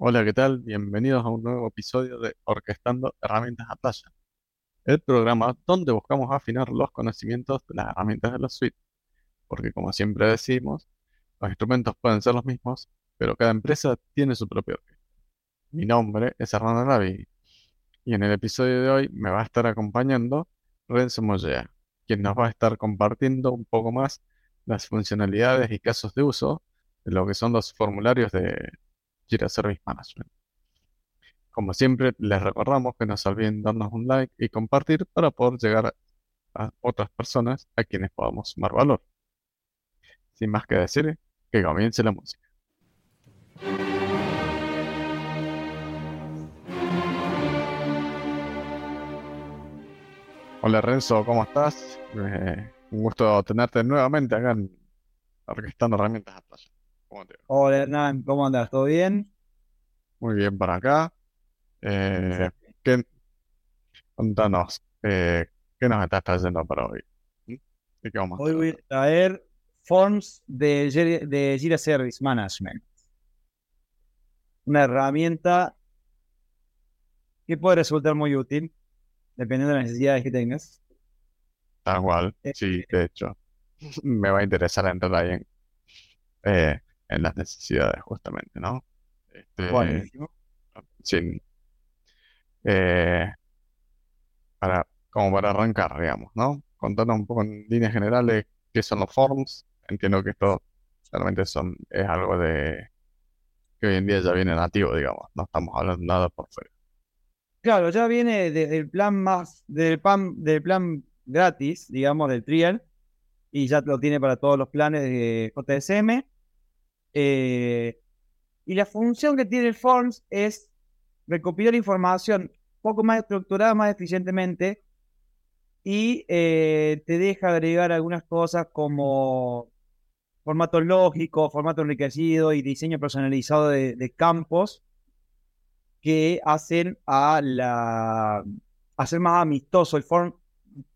Hola, ¿qué tal? Bienvenidos a un nuevo episodio de Orquestando Herramientas a Playa, el programa donde buscamos afinar los conocimientos de las herramientas de la suite, porque como siempre decimos, los instrumentos pueden ser los mismos, pero cada empresa tiene su propio orquesta. Mi nombre es Hernando Navi y en el episodio de hoy me va a estar acompañando Renzo Mollea, quien nos va a estar compartiendo un poco más las funcionalidades y casos de uso de lo que son los formularios de Jira Service Management. Como siempre, les recordamos que no se olviden darnos un like y compartir para poder llegar a otras personas a quienes podamos sumar valor. Sin más que decir, que comience la música. Hola Renzo, ¿cómo estás? Eh, un gusto tenerte nuevamente acá en Orquestando Herramientas a Playa. ¿Cómo te va? Hola Hernán, ¿cómo andas? ¿Todo bien? Muy bien para acá. Eh, ¿qué, contanos, eh, ¿qué nos estás trayendo para hoy? ¿Mm? ¿De qué vamos a Hoy voy a traer forms de, Jira- de Jira Service Management. Una herramienta que puede resultar muy útil, dependiendo de las necesidades que tengas. Tal cual, Eh, sí, de hecho, me va a interesar entrar ahí en, eh, en las necesidades justamente, ¿no? Este, sí, eh, para, como para arrancar, digamos, ¿no? Contanos un poco en líneas generales qué son los forms. Entiendo que esto realmente son, es algo de que hoy en día ya viene nativo, digamos, no estamos hablando nada por fuera. Claro, ya viene desde el plan más, del plan, del plan gratis, digamos, del trial, y ya lo tiene para todos los planes de JSM. Eh, y la función que tiene el Forms es recopilar información un poco más estructurada, más eficientemente, y eh, te deja agregar algunas cosas como formato lógico, formato enriquecido y diseño personalizado de, campos que hacen a la hacer más amistoso el form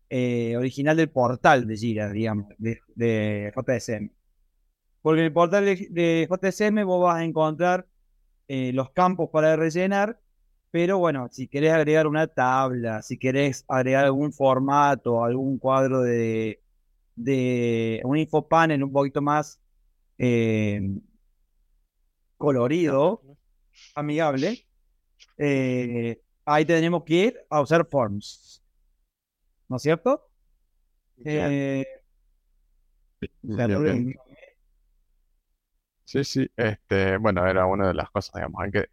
eh, original del portal de Jira, digamos, de, de JSM. Porque en el portal de, de JSM vos vas a encontrar eh, los campos para rellenar, pero bueno, si querés agregar una tabla, si querés agregar algún formato, algún cuadro de, de un infopanel un poquito más eh, colorido, amigable, eh, ahí tenemos que ir a usar forms, ¿no es cierto? Bien, bien, Sí, sí, este, bueno, era una de las cosas, digamos, en que,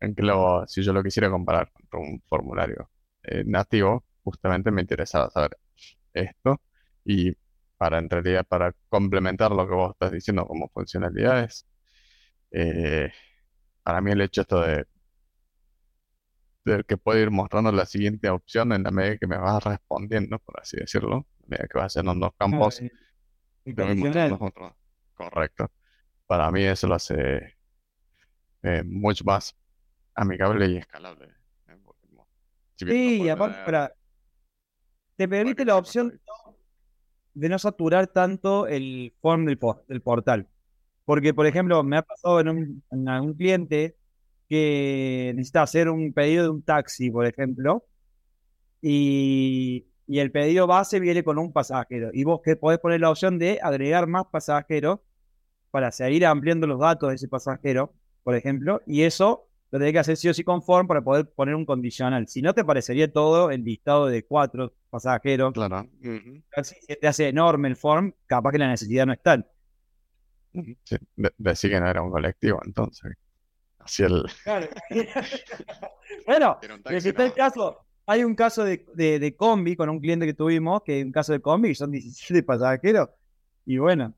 en que lo, si yo lo quisiera comparar con un formulario eh, nativo, justamente me interesaba saber esto y para en realidad, para complementar lo que vos estás diciendo como funcionalidades, eh, para mí el hecho esto de, de que puedo ir mostrando la siguiente opción en la medida que me vas respondiendo, por así decirlo, a medida que vas haciendo dos campos, eh, te voy mostrando condicional. otro. Correcto. Para mí eso lo hace eh, mucho más amigable y escalable. ¿eh? Si Sí, y aparte, para, te permite la opción de no saturar tanto el form del, por- del portal. Porque, por ejemplo, me ha pasado en, un, en cliente que necesita hacer un pedido de un taxi, por ejemplo, y, y el pedido base viene con un pasajero. Y vos que podés poner la opción de agregar más pasajeros para seguir ampliando los datos de ese pasajero, por ejemplo, y eso lo tenés que hacer sí o sí con form para poder poner un condicional. Si no, te parecería todo el listado de cuatro pasajeros. Claro. Si te hace enorme el form, capaz que la necesidad no es tal. Sí, de- Decí que no era un colectivo, entonces. Así el. Claro. bueno, si está el caso, hay un caso de, de, de combi con un cliente que tuvimos, que es un caso de combi, que son 17 pasajeros, y bueno,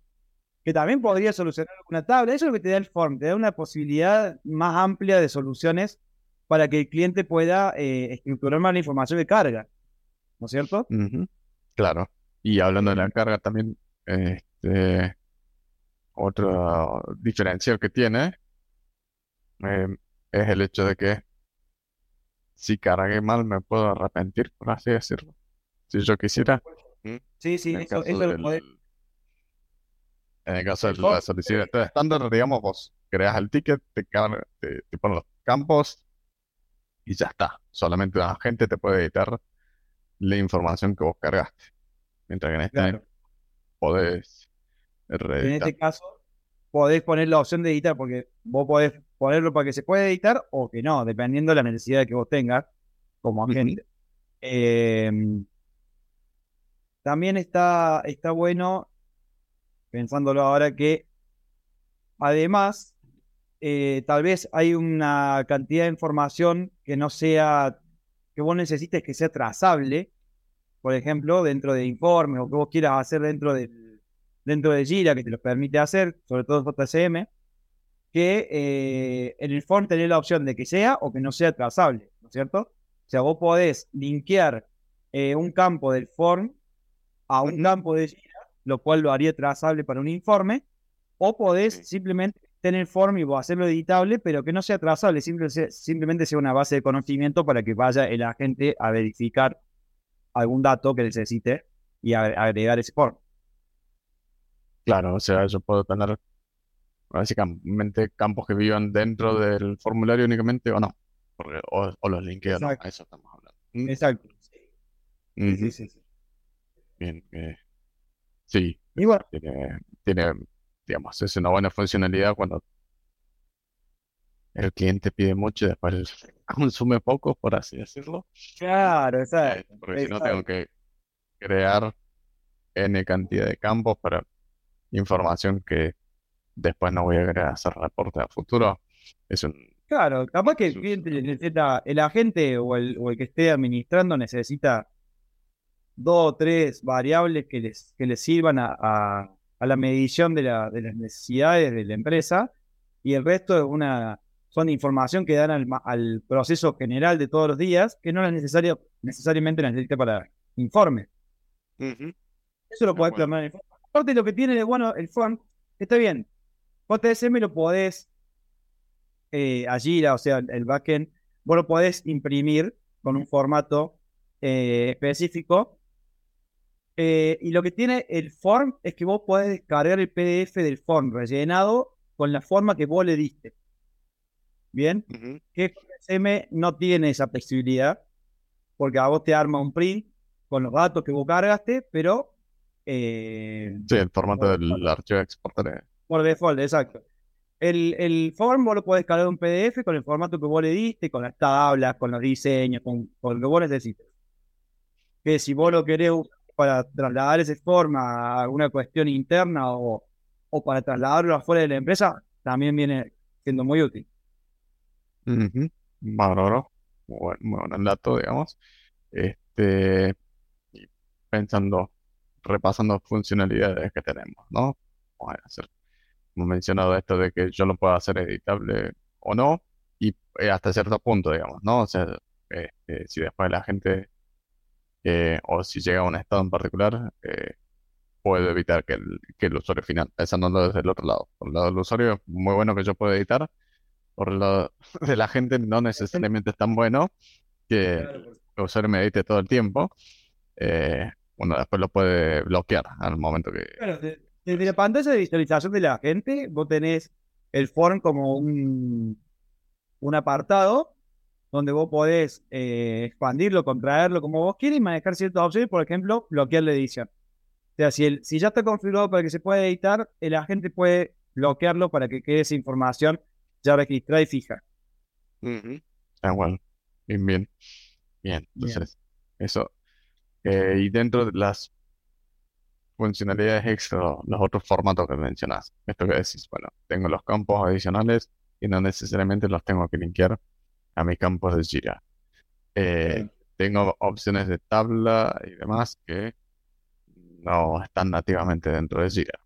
que también podría solucionar una tabla. Eso es lo que te da el form, te da una posibilidad más amplia de soluciones para que el cliente pueda eh, estructurar más la información de carga, ¿no es cierto? Claro. Y hablando de la carga también, este, otro diferencial que tiene eh, es el hecho de que si cargué mal me puedo arrepentir, por así decirlo. Si yo quisiera. Sí, sí, eso, eso lo del, podés- en el caso de la solicitud estándar, digamos, vos creas el ticket, te, te, te ponen los campos y ya está. Solamente la gente te puede editar la información que vos cargaste. Mientras que en este podés En este caso, podés poner la opción de editar, porque vos podés ponerlo para que se pueda editar o que no, dependiendo de la necesidad que vos tengas como agente. Em, también está, está bueno, pensándolo ahora, que además, eh, tal vez hay una cantidad de información que no sea, que vos necesites que sea trazable, por ejemplo, dentro de informes o que vos quieras hacer dentro de, dentro de Gira, que te lo permite hacer, sobre todo en JSM, que eh, en el form tenés la opción de que sea o que no sea trazable, ¿no es cierto? O sea, vos podés linkear eh, un campo del form a un campo de Gira, lo cual lo haría trazable para un informe, o podés simplemente tener form y hacerlo editable, pero que no sea trazable, simplemente sea una base de conocimiento para que vaya el agente a verificar algún dato que necesite y agregar ese form. Claro, o sea, yo puedo tener básicamente campos que vivan dentro del formulario únicamente o no, o, los linkeo, a eso estamos hablando. Mm. Exacto. Sí, sí, sí. Bien, eh, sí. Y bueno. Tiene, digamos, es una buena funcionalidad cuando el cliente pide mucho y después consume poco, por así decirlo. Claro, exacto. Porque si no tengo que crear N cantidad de campos para información que después no voy a querer hacer reporte a futuro. Es un. Claro, capaz que el cliente necesita, el agente o el, o el que esté administrando necesita dos o tres variables que les, que les sirvan a, a, la medición de, la, de las necesidades de la empresa y el resto es una, son información que dan al, proceso general de todos los días que no es necesario, necesariamente necesita para informe. Eso lo podés plasmar en el form. Aparte, lo que tiene de bueno el form, está bien. JSM lo podés eh, allí, o sea, el backend, vos lo podés imprimir con un formato eh, específico. Eh, y lo que tiene el form es que vos podés descargar el PDF del form rellenado con la forma que vos le diste. Bien, que JSM no tiene esa flexibilidad, porque a vos te arma un print con los datos que vos cargaste, pero. Eh, sí, el formato del archivo exportaré. Por default, exacto. El, el form vos lo podés cargar un PDF con el formato que vos le diste, con las tablas, con los diseños, con, con lo que vos necesites. Que si vos lo querés para trasladar ese form a alguna cuestión interna o, o para trasladarlo afuera de la empresa, también viene siendo muy útil. Uh Muy buen, dato, digamos. Este, pensando, repasando funcionalidades que tenemos, ¿no? Hemos mencionado esto de que yo lo puedo hacer editable o no, y eh, hasta cierto punto, digamos, ¿no? O sea, este, si después la gente, eh, o si llega a un estado en particular, eh, puedo evitar que el, que el usuario final, pensándolo desde el otro lado. Por el lado del usuario, es muy bueno que yo pueda editar, por el lado de la gente, no necesariamente es tan bueno que el usuario me edite todo el tiempo. uno después lo puede bloquear al momento que... Desde la pantalla de visualización de la gente, vos tenés el form como un, un apartado donde vos podés eh, expandirlo, contraerlo como vos quieras y manejar ciertas opciones, por ejemplo, bloquear la edición. O sea, si, el, si ya está configurado para que se pueda editar, el agente puede bloquearlo para que quede esa información ya registrada y fija. Ah, bueno. Bien, bien. Bien, entonces, eso. Eh, y dentro de las funcionalidades extra, los otros formatos que mencionas. Esto que decís, bueno, tengo los campos adicionales y no necesariamente los tengo que linkear a mis campos de Jira. Eh, tengo opciones de tabla y demás que no están nativamente dentro de Jira.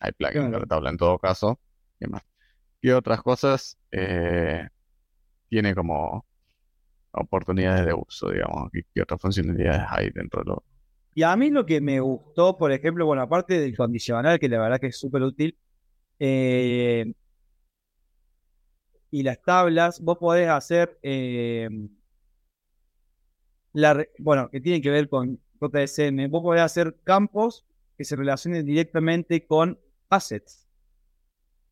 Hay plugins de tabla en todo caso. Y, más. y otras cosas eh, tiene como oportunidades de uso, digamos, y, otras funcionalidades hay dentro de lo, y a mí lo que me gustó, por ejemplo, bueno, aparte del condicional, que la verdad que es súper útil, eh, y las tablas, vos podés hacer, eh, la, bueno, que tiene que ver con JSM, vos podés hacer campos que se relacionen directamente con assets.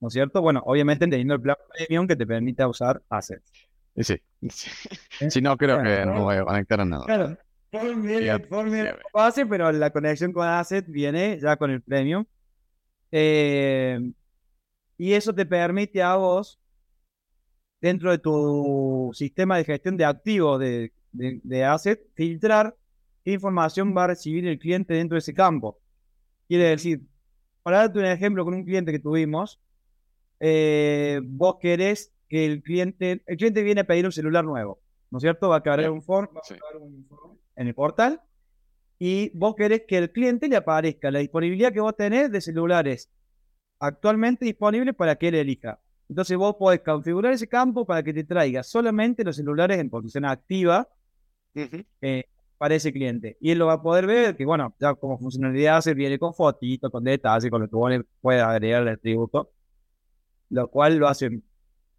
¿no es cierto? Bueno, obviamente teniendo el plan premium que te permite usar assets. Sí, sí. si no, creo que no voy a conectar a nada. Claro. Form viene, Fíjate, Form viene sí, con base, pero la conexión con Asset viene ya con el premium. Eh, y eso te permite a vos, dentro de tu sistema de gestión de activos de, de, de Asset, filtrar qué información va a recibir el cliente dentro de ese campo. Quiere decir, para darte un ejemplo con un cliente que tuvimos, eh, vos querés que el cliente, el cliente viene a pedir un celular nuevo, ¿no es cierto? Va a cargar un form, va a sí. cargar un form en el portal y vos querés que el cliente le aparezca la disponibilidad que vos tenés de celulares actualmente disponibles para que él elija. Entonces vos podés configurar ese campo para que te traiga solamente los celulares en posición activa eh, para ese cliente. Y él lo va a poder ver, que bueno, ya como funcionalidad se viene con fotitos, con detalles, con lo que vos le puedas agregar al atributo, lo cual lo hace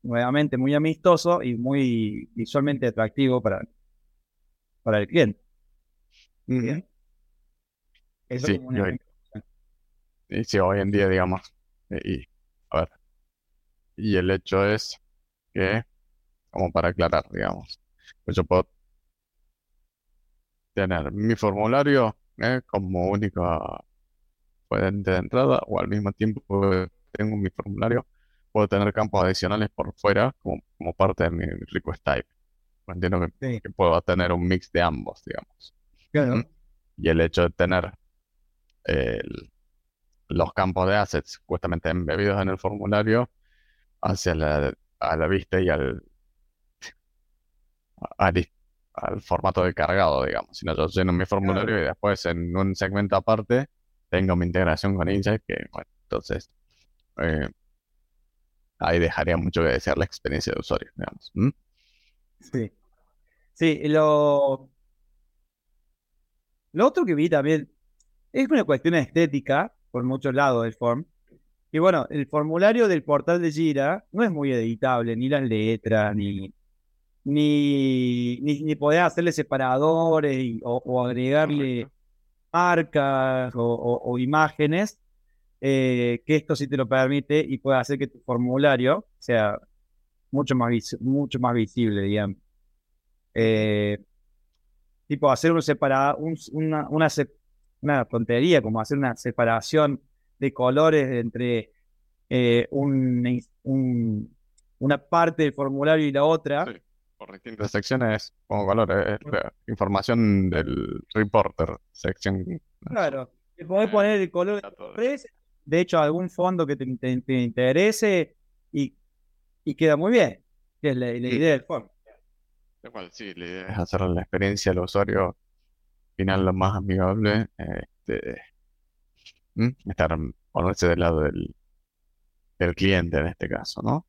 nuevamente muy amistoso y muy visualmente atractivo para, para el cliente. Bien. Eso Sí, como un yo- ejemplo. Y sí, hoy en día, digamos, eh, y a ver, y el hecho es que, como para aclarar, digamos, pues yo puedo tener mi formulario eh, como única fuente de entrada o al mismo tiempo que tengo mi formulario, puedo tener campos adicionales por fuera como, como parte de mi request type. Entiendo que, Sí, que puedo tener un mix de ambos, digamos. claro. Ujú. Y el hecho de tener el- los campos de assets justamente embebidos en el formulario hacia la, a la vista y al, al, formato de cargado, digamos. Si no, yo lleno mi formulario y después en un segmento aparte tengo mi integración con Insight, que bueno, entonces eh, ahí dejaría mucho que desear la experiencia de usuario, digamos. ¿Mm? Sí. Sí, lo, lo otro que vi también es una cuestión estética por muchos lados del form. Y bueno, el formulario del portal de Gira no es muy editable, ni las letras, ni, ni, ni, ni poder hacerle separadores y- o, o agregarle marcas o, o- o imágenes, eh, que esto sí te lo permite y puede hacer que tu formulario sea mucho más, vis- mucho más visible, digamos. Eh, tipo hacer un separa, un- una, una, una tontería, como hacer una separación de colores entre eh, un, un- una parte del formulario y la otra. Sí, por distintas secciones, como valor, es la información del reporter, sección. Claro, le podés poner el color de hecho, algún fondo que te, te- te interese y, y queda muy bien, que es la, la Sí. idea del form. Lo cual sí, la idea es hacer la experiencia del usuario final lo más amigable, este, ¿m? estar, ponerse del lado del, del cliente en este caso, ¿no?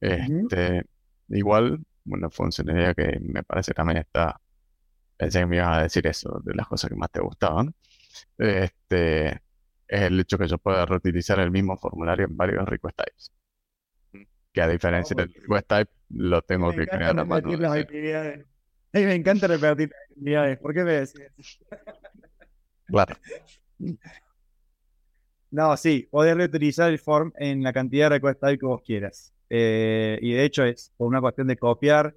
Este, igual, una funcionalidad que me parece también está, pensé que me ibas a decir eso, de las cosas que más te gustaban, este, es el hecho que yo pueda reutilizar el mismo formulario en varios request types. Que a diferencia del request type, lo tengo que crear a mano. las actividades. A mí me encanta repetir las actividades. ¿Por qué me decís? Claro. No, sí, podés reutilizar el form en la cantidad de request type que vos quieras. Eh, y de hecho es por una cuestión de copiar,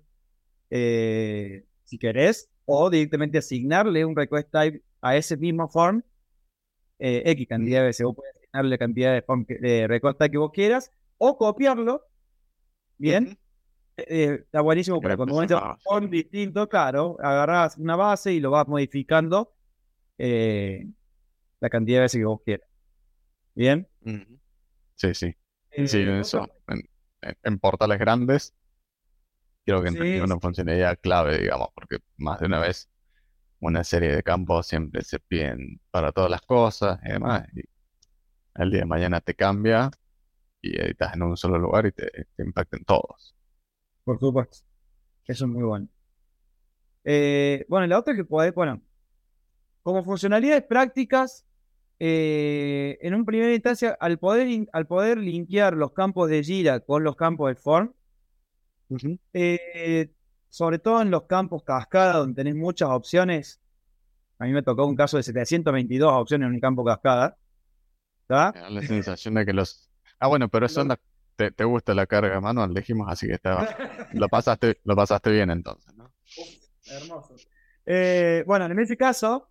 eh, si querés, o directamente asignarle un request type a ese mismo form, eh, X cantidad de veces. Vos podés asignarle la cantidad de, form que- de request type que vos quieras, o copiarlo, bien, eh, está buenísimo para Pero cuando vos un form distinto, claro, agarrás una base y lo vas modificando eh, la cantidad de veces que vos quieras. Bien. Sí, sí. Sí, Eh, eso. otra- En, en- en portales grandes, creo que Sí, entendí una sí. funcionalidad clave, digamos, porque más de una vez una serie de campos siempre se piden para todas las cosas y demás. Y el día de mañana te cambia y editas en un solo lugar y te, te impacta en todos. Por supuesto. Eso es muy bueno. Eh, bueno, la otra que podés, bueno, como funcionalidades prácticas, eh, en un primera instancia, al poder, al poder linkear los campos de Jira con los campos de Form, eh, sobre todo en los campos cascada, donde tenés muchas opciones, a mí me tocó un caso de 722 opciones en un campo cascada, la sensación de que los, Ah, bueno, pero eso no- te, te gusta la carga manual, dijimos, así que estaba, lo pasaste, lo pasaste bien entonces, ¿no? Hermoso. Eh, bueno, en ese caso,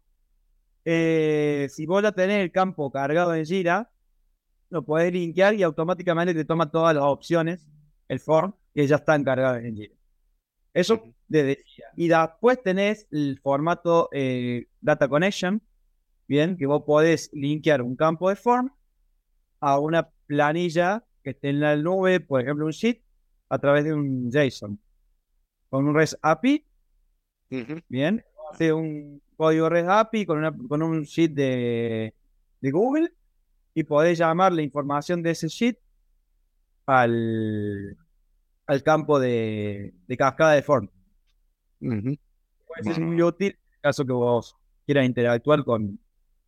eh, si vos ya tenés el campo cargado en Jira, lo podés linkear y automáticamente te toma todas las opciones, el form, que ya están cargadas en Jira. Eso desde Jira. Y después tenés el formato eh, Data Connection, bien, que vos podés linkear un campo de form a una planilla que esté en la nube, por ejemplo, un sheet, a través de un JSON. Con un REST API. Bien, hace un código REST API con, una, con un sheet de, de Google y podés llamar la información de ese sheet al, al campo de, de cascada de form. Ujú. Puede ser muy útil en caso que vos quieras interactuar con,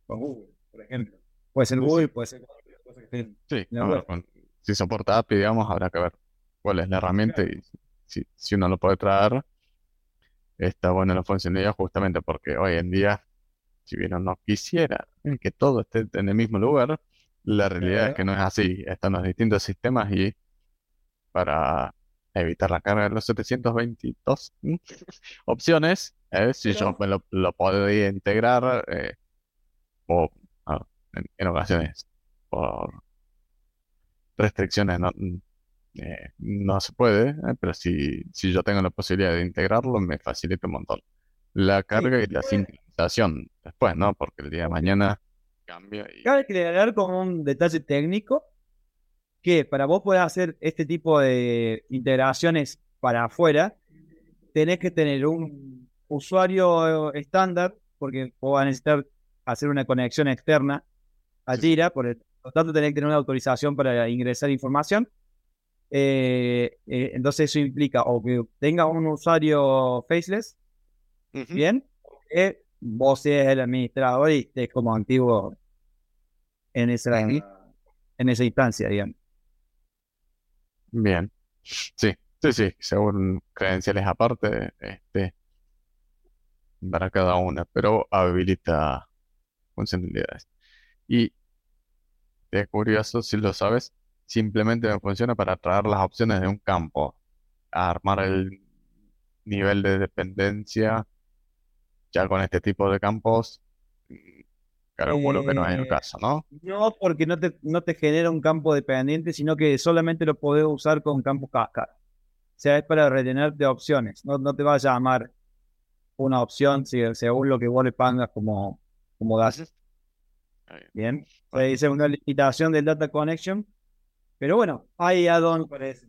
con Google, por ejemplo. Puede ser Google, puede ser cualquier cosa que esté. Sí, ver, con- si soporta API, digamos, habrá que ver cuál es la herramienta y si, si uno lo puede traer, está buena la funcionalidad justamente porque hoy en día, si bien uno quisiera que todo esté en el mismo lugar, la realidad es que no es así. Están los distintos sistemas y para evitar la carga de los 722 ¿m? opciones, eh, si yo me lo, lo podría integrar eh, o en, en ocasiones por restricciones no, eh, no se puede, eh, pero si, si yo tengo la posibilidad de integrarlo, me facilita un montón. La carga y la sincronización después, ¿no? Porque el día de mañana cambia y... Cabe aclarar como un detalle técnico que para vos poder hacer este tipo de integraciones para afuera, tenés que tener un usuario estándar, porque vos vas a necesitar hacer una conexión externa a. Jira, por el- por lo tanto tenés que tener una autorización para ingresar información. Eh, eh, entonces eso implica o que tengas un usuario faceless, bien, o que vos seas el administrador y estés como activo en esa, en esa instancia, digamos. Bien. Sí, sí, sí, según credenciales aparte, este, para cada una, pero habilita funcionalidades. Y es curioso, si lo sabes, simplemente me funciona para traer las opciones de un campo, armar el nivel de dependencia ya con este tipo de campos, mm, calculo que no es el Eh, caso, ¿no? No porque no te, no te genera un campo dependiente, sino que solamente lo podés usar con campos cascada. O sea, es para retenerte opciones. No, no te va a llamar una opción si- según lo que vos le pongas como, como Ujú. gas. Está bien. Dice una limitación del data connection. Pero bueno, hay add-on para eso.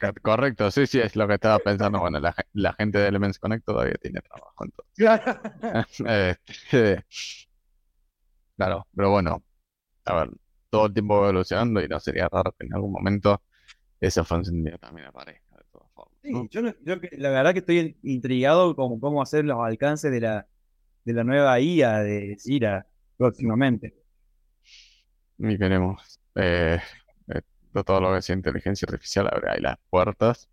Co- Correcto, sí, sí, es lo que estaba pensando. Bueno, la, ge- la gente de Elements Connect todavía tiene trabajo, entonces. Este, claro, pero bueno, a ver, todo el tiempo va evolucionando y no sería raro que en algún momento esa funcionalidad también aparezca de todas formas, ¿no? Sí, yo, yo que- la verdad que estoy intrigado con cómo hacer los alcances de la, de la nueva IA de Jira próximamente. Y veremos. Eh, todo lo que sea inteligencia artificial abre ahí las puertas.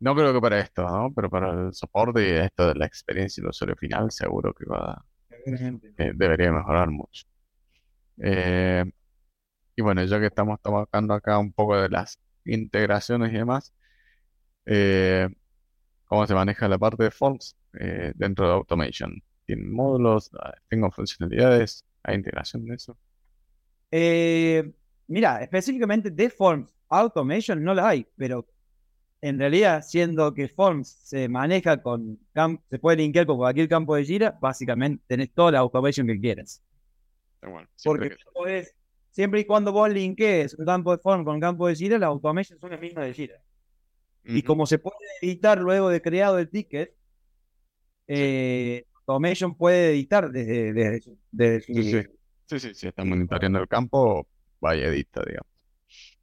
No creo que para esto, ¿no? Pero para el soporte y esto de la experiencia del usuario final, seguro que va, eh, debería mejorar mucho. Eh, y bueno, ya que estamos tocando acá un poco de las integraciones y demás, eh, ¿cómo se maneja la parte de forms eh, dentro de Automation? ¿Tienen módulos? Ah, ¿Tengo funcionalidades? ¿Hay integración de eso? Eh, mira, específicamente de Forms Automation no la hay, pero en realidad, siendo que Forms se maneja con, se puede linkear con cualquier campo de Jira, básicamente tenés toda la automation que quieras. Bueno, Porque que- podés- siempre y cuando vos linkees un campo de Forms con un campo de Jira, las automations son las mismas de Jira. Y como se puede editar luego de creado el ticket, eh, Automation puede editar desde, desde, Sí, sí. Sí, sí, si está monitoreando el campo, vaya edita, digamos.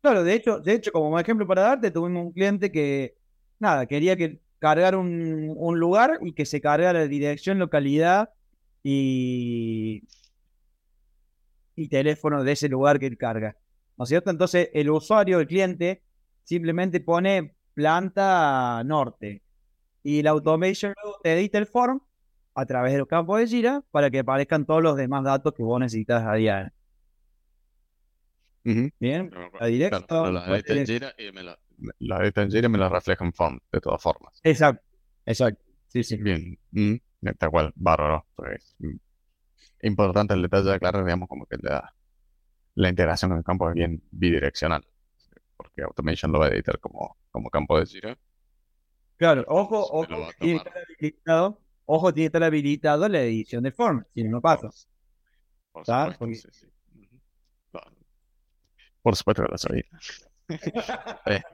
Claro, de hecho, de hecho, como ejemplo para darte, tuvimos un cliente que, nada, quería que cargar un, un lugar y que se cargara dirección, localidad y, y teléfono de ese lugar que él carga. ¿No es cierto? Entonces, el usuario, el cliente, simplemente pone planta norte y la automation luego te edita el form a través de los campos de Jira para que aparezcan todos los demás datos que vos necesitas a diario. Bien, la directo. claro, pero la tenés- Jira y me la, me refleja en form, de todas formas. Exacto, exacto. Sí, sí. Bien, mm, tal cual, bárbaro. Pues, mm, importante el detalle de aclarar, digamos, como que la, la integración en el campo es bien bidireccional, porque Automation lo va a editar como, como campo de Jira. Claro, ojo, ojo, tiene que estar habilitado, ojo, tiene que estar habilitado la edición de forma, si no, no pasa. Por sí, sí. Por supuesto que lo sabía.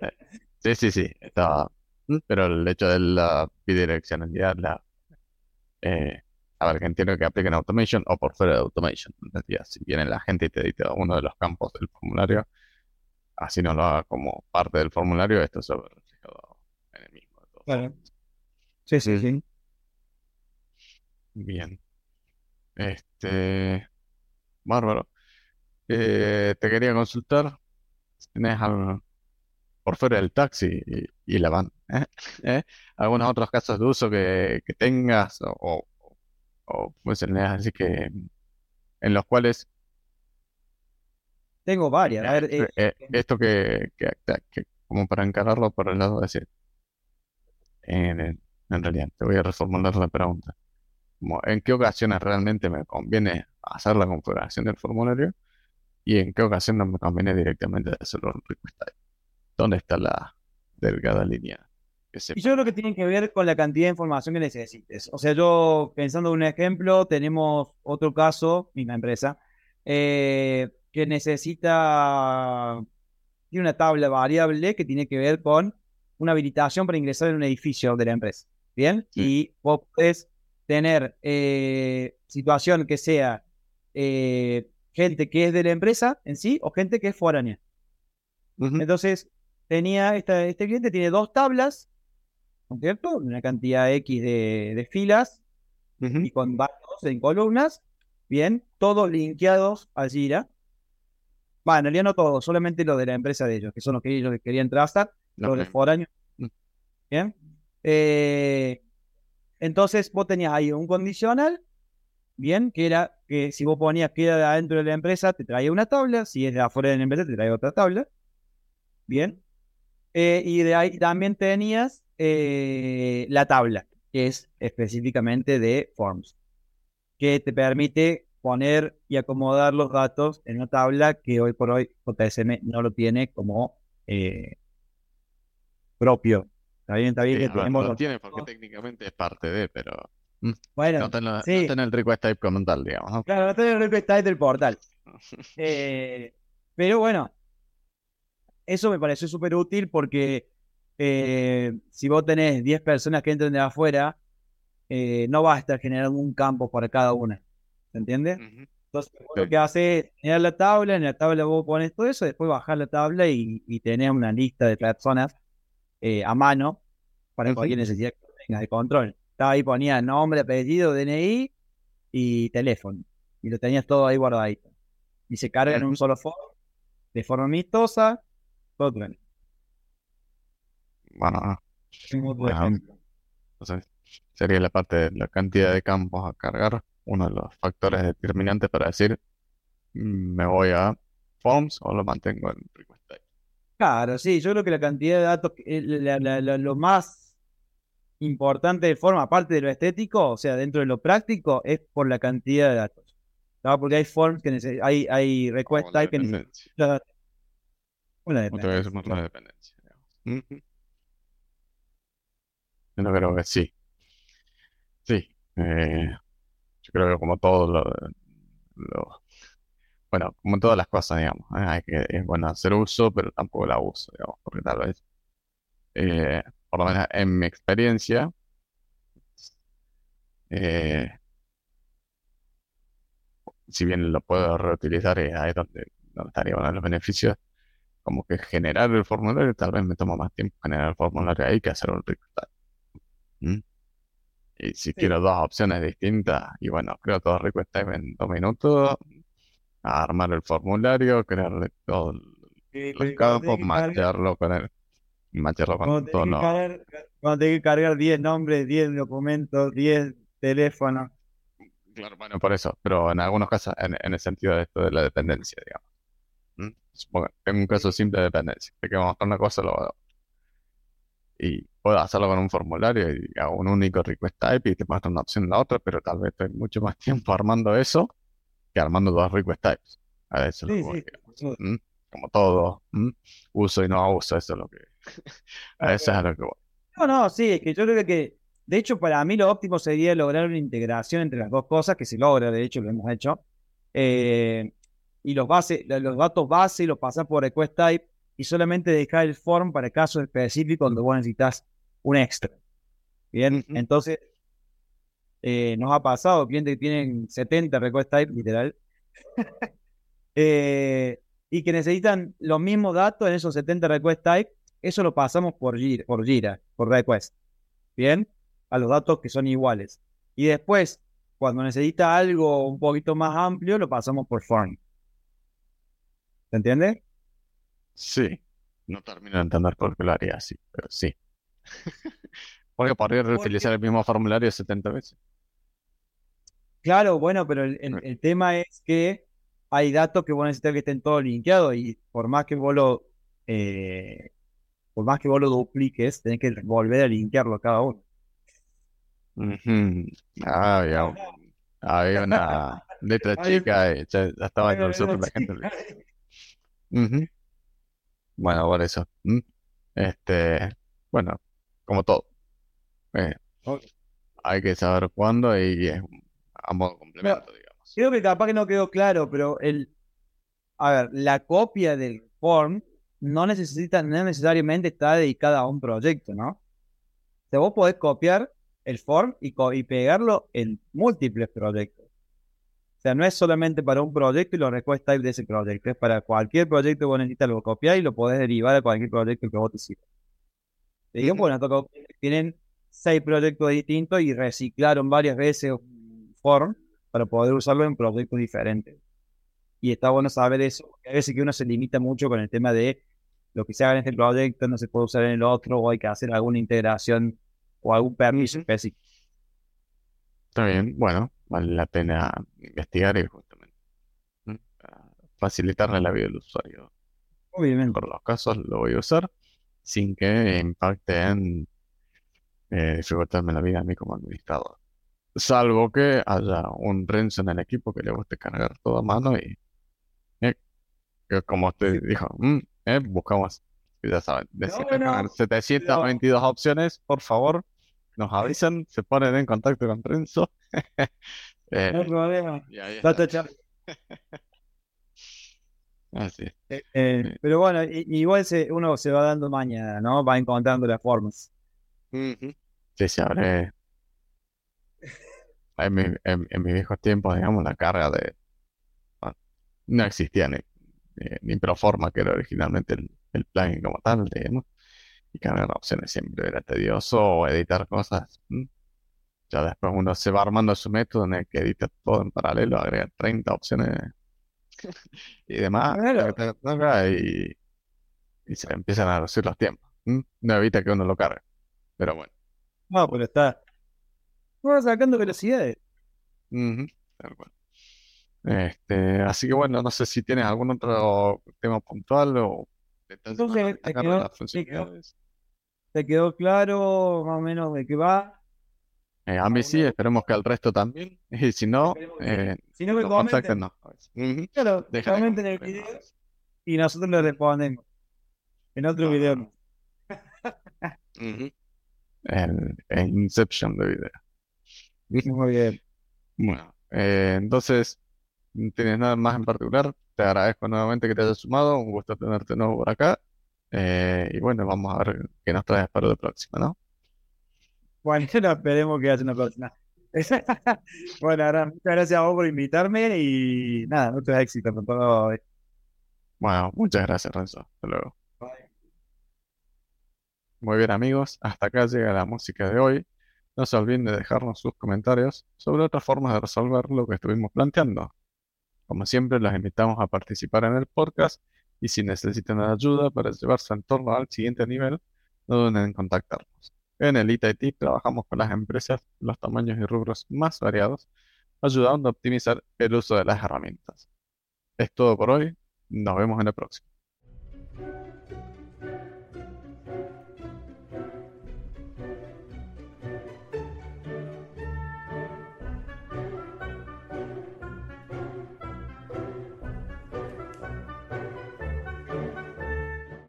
Sí, sí, sí, estaba. mm, Pero el hecho de la bidireccionalidad, la, eh, a ver, que entiendo que apliquen Automation o por fuera de Automation. ¿entendía? Si viene la gente y te edita uno de los campos del formulario, así no lo haga como parte del formulario, esto se ve reflejado en el mismo. Claro. Sí, sí, sí. Bien. Este, bárbaro. Eh, te quería consultar si tenés algo por fuera del taxi y, y la van, ¿eh? ¿Eh? Algunos otros casos de uso que, que tengas o, o, o, pues, así que en los cuales Tengo varias. A ver, eh, eh, eh, esto que, que, que- como para encararlo por el lado de decir, en, en realidad, te voy a reformular la pregunta. Como, ¿en qué ocasiones realmente me conviene hacer la configuración del formulario? ¿Y en qué ocasión no me conviene directamente hacerlo en request type? ¿Dónde está la delgada línea? Que Y yo creo que tiene que ver con la cantidad de información que necesites. O sea, yo pensando en un ejemplo, tenemos otro caso, misma empresa, eh, que necesita, tiene una tabla variable que tiene que ver con una habilitación para ingresar en un edificio de la empresa. ¿Bien? Sí. Y vos podés tener eh, situación que sea eh, gente que es de la empresa en sí o gente que es foránea. Entonces, tenía esta, este cliente tiene dos tablas, ¿no es ¿cierto? Una cantidad X de, de filas y con barras en columnas, bien, todos linkeados a Jira. Bueno, en realidad no todos, solamente los de la empresa de ellos, que son los que ellos querían trazar, los de ok, foráneos. Bien. Eh, entonces, vos tenías ahí un condicional, bien, que era que si vos ponías que era de adentro de la empresa, te traía una tabla, si es de afuera de la empresa, te traía otra tabla. Bien. Eh, y de ahí también tenías eh, la tabla, que es específicamente de Forms, que te permite poner y acomodar los datos en una tabla que hoy por hoy JSM no lo tiene como eh, propio. Está bien, está bien Sí, que a ver, tenemos lo los- tiene porque técnicamente es parte de, pero Bueno, no no sí. el request type como tal, digamos, ¿no? claro, no tenés el request type del portal. Eh, pero bueno, eso me pareció súper útil porque eh, si vos tenés 10 personas que entran de afuera, eh, no vas a estar generando un campo para cada una. ¿Se entiende? Entonces, Sí. lo que haces es generar la tabla, en la tabla vos pones todo eso, después bajás la tabla y, y tenés una lista de personas eh, a mano para cualquier necesidad que tengas de control. Estaba ahí, ponía nombre, apellido, DNI y teléfono. Y lo tenías todo ahí guardadito. Y se carga en un solo foro, de forma amistosa, todo. Bueno, Bueno, ejemplo. Entonces, sería la parte de la cantidad de campos a cargar, uno de los factores determinantes para decir, mm, me voy a Forms o lo mantengo en request type. Claro, sí, yo creo que la cantidad de datos, eh, la- la- la- lo más importante de forma, aparte de lo estético, o sea, dentro de lo práctico, es por la cantidad de datos. ¿no? Porque hay forms que necesitan, hay, hay request type que dependencia. necesitan una Otra vez dependencia. más la dependencia. Yo no creo que sí. Sí. eh, yo creo que como todo lo, lo- bueno, como todas las cosas, digamos, ¿eh? hay que, es bueno hacer uso, pero tampoco la uso, digamos, porque tal vez, eh, por lo menos en mi experiencia, eh, si bien lo puedo reutilizar, y ahí es donde, donde estaría bueno los beneficios, como que generar el formulario, tal vez me toma más tiempo generar el formulario ahí que hacer un request. ¿Mm? Y si quiero dos opciones distintas, y bueno, creo todo request time en dos minutos, armar el formulario, crearle todos Sí, los campos, macharlo con el, cuando tenés todo cargar- cuando tenés que cargar 10 nombres, 10 documentos, 10 teléfonos. Claro, bueno, por eso, pero en algunos casos, en, en el sentido de esto de la dependencia, digamos. Supongo, tengo un caso simple de dependencia, de que a una cosa, lo hago. Y puedo hacerlo con un formulario y hago un único request type y te muestra una opción en la otra, pero tal vez estoy mucho más tiempo armando eso que armando dos request types. A eso es lo Sí, sí. Como todo, ¿m? uso y no uso, eso es lo que, a eso es a lo que voy. No, no, sí, es que yo creo que, de hecho, para mí lo óptimo sería lograr una integración entre las dos cosas, que se logra, de hecho, lo hemos hecho. Eh, y los, base, lo- los datos base los pasas por request type y solamente dejar el form para casos específicos donde vos necesitas un extra. Bien, entonces, eh, nos ha pasado clientes que tienen 70 request type, literal, eh, y que necesitan los mismos datos en esos 70 request type, eso lo pasamos por Gira, por, Gira, por request. Bien, a los datos que son iguales. Y después, cuando necesita algo un poquito más amplio, lo pasamos por form. ¿Se entiende? Sí, no termino de entender por qué lo haría así, pero sí. Porque podría reutilizar el mismo formulario 70 veces. Claro, bueno, pero el, el- el tema es que hay datos que vos necesitas que estén todos linkeados y por más que vos lo, eh, por más que vos lo dupliques, tenés que volver a linkearlo cada uno. Ah, había, había una letra chica y ya, ya estaba en el sur la gente. Bueno, por eso. ¿m? Este, bueno, como todo. eh, hay que saber cuándo y es un- a modo complemento, digamos. Creo que capaz que no quedó claro, pero el, a ver, la copia del form no necesita, no necesariamente está dedicada a un proyecto, ¿no? O sea, vos podés copiar el form y, co- y pegarlo en múltiples proyectos. O sea, no es solamente para un proyecto y los request type de ese proyecto, es para cualquier proyecto que vos necesitas lo copiar y lo podés derivar a cualquier proyecto que vos te sirva. Porque nos tocó tienen seis proyectos distintos y reciclaron varias veces un form para poder usarlo en proyectos diferentes. Y está bueno saber eso, porque hay veces que uno se limita mucho con el tema de lo que se haga en este proyecto no se puede usar en el otro, o hay que hacer alguna integración o algún permiso específico. Está bien, bueno, vale la pena investigar y justamente ¿m? para facilitarle la vida al usuario. Obviamente. Por los casos lo voy a usar sin que impacte en eh, dificultarme la vida a mí como administrador. Salvo que haya un Renzo en el equipo que le guste cargar todo a mano y eh, que como usted dijo, "Mm, eh, buscamos, ya saben, de No, si bueno, cargan 722 opciones, por favor, nos avisan, se ponen en contacto con Renzo. Eh, No hay problema. Así es. Eh, Sí. pero bueno, igual se, uno se va dando mañana, ¿no? Va encontrando las formas. Ujú. Sí, sí, habré. En, mi- en- en mis viejos tiempos, digamos, la carga de. bueno, no existía ni, ni, Proforma, que era originalmente el, el plugin como tal, digamos. Y cargar opciones siempre era tedioso o editar cosas. Ya después uno se va armando su método en el que edita todo en paralelo, agrega 30 opciones y demás. Claro. y, y se empiezan a reducir los tiempos. No evita que uno lo cargue. Pero bueno. No, pero está. Va sacando velocidades. Ujú, tal cual. Este, así que bueno, no sé si tienes algún otro tema puntual o Entonces, te quedó- te funcionalidades. ¿Te quedó claro más o menos de qué va? Eh, a mí sí, esperemos que al resto también. Y si no, eh, Si no me. Ujú, claro, comenten el video y nosotros le respondemos. En otro Ah. video. Ujú. El, el Inception de video. Muy bien. Bueno, eh, entonces, no tienes nada más en particular. Te agradezco nuevamente que te hayas sumado. Un gusto tenerte de nuevo por acá. Eh, y bueno, vamos a ver qué nos traes para la próxima, ¿no? Bueno, no esperemos que haya una próxima. bueno, ahora, muchas gracias a vos por invitarme y nada, muchos éxitos con todo. Bueno, muchas gracias, Renzo. Hasta luego. Muy bien, amigos. Hasta acá llega la música de hoy. No se olviden de dejarnos sus comentarios sobre otras formas de resolver lo que estuvimos planteando. Como siempre, los invitamos a participar en el podcast y si necesitan ayuda para llevar su entorno al siguiente nivel, no duden en contactarnos. En el ITIT trabajamos con las empresas, los tamaños y rubros más variados, ayudando a optimizar el uso de las herramientas. Es todo por hoy. Nos vemos en el próximo.